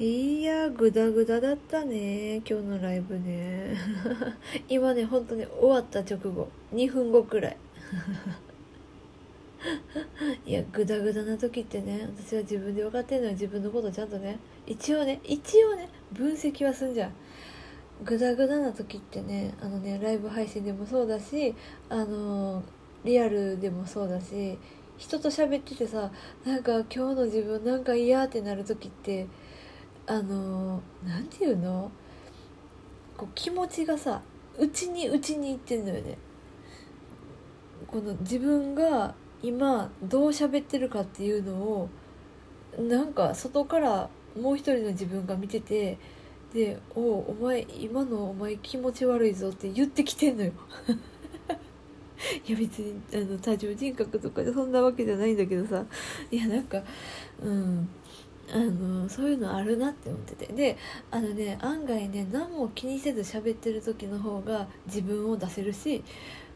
いやグダグダだったね今日のライブね。今ね本当に終わった直後。2分後くらい。いやグダグダな時ってね私は自分で分かってんのよ。自分のことちゃんとね。一応ね一応ね分析はすんじゃん。グダグダな時ってねあのねライブ配信でもそうだしあのリアルでもそうだし人と喋っててさなんか今日の自分なんか嫌ってなる時ってあのなんていうの？こう気持ちがさ内に内にいってんのよね。この自分が今どう喋ってるかっていうのをなんか外からもう一人の自分が見ててで「おお前今のお前気持ち悪いぞ」って言ってきてんのよ。いや別にあの多重人格とかでそんなわけじゃないんだけどさ。いやなんかうん。あのそういうのあるなって思ってて。であのね案外ね何も気にせず喋ってる時の方が自分を出せるし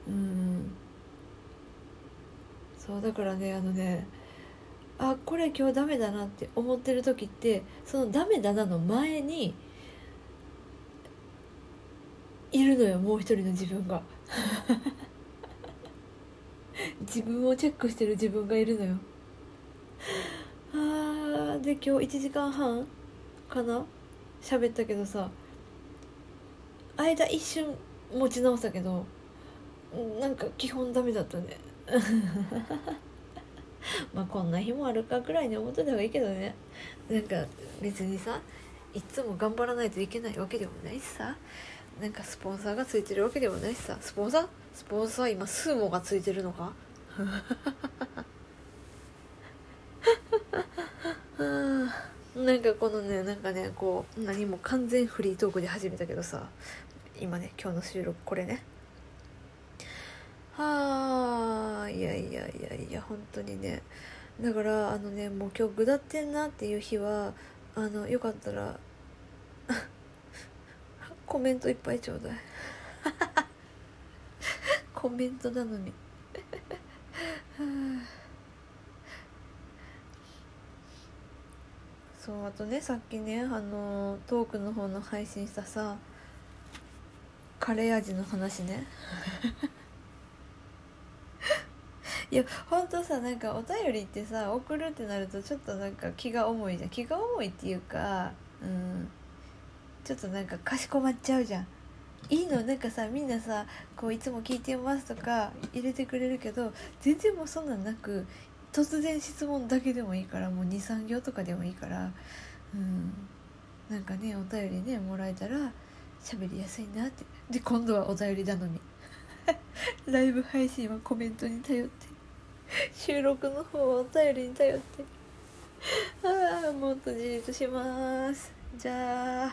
うん。そうだからねあのねあこれ今日ダメだなって思ってる時ってそのダメだなの前にいるのよもう一人の自分が。自分をチェックしてる自分がいるのよ。で今日1時間半かな？喋ったけどさ間一瞬持ち直したけどなんか基本ダメだったね。まあこんな日もあるかくらいに思っといた方がいいけどね。なんか別にさいつも頑張らないといけないわけでもないしさ。なんかスポンサーがついてるわけでもないしさ。スポンサー？スポンサー今スーモがついてるのか？あ。なんかこのねなんかねこう何も完全フリートークで始めたけどさ今ね今日の収録これね。はあいやいやいやいや本当にね。だからあのねもう今日下ってんなっていう日はあのよかったら コメントいっぱいちょうだい。コメントなのに。そうあとねさっきねあのトークの方の配信したさカレー味の話ね。いやほんとさなんかお便りってさ送るってなるとちょっとなんか気が重いじゃん。気が重いっていうかうん。ちょっとなんかかしこまっちゃうじゃん。いいのなんかさみんなさこういつも聞いてますとか入れてくれるけど全然もうそんなんなく突然質問だけでもいいからもう23行とかでもいいからうん。なんかねお便りねもらえたら喋りやすいなって。で今度はお便り頼み。ライブ配信はコメントに頼って。収録の方はお便りに頼って。ああもっと自立します。じゃあ。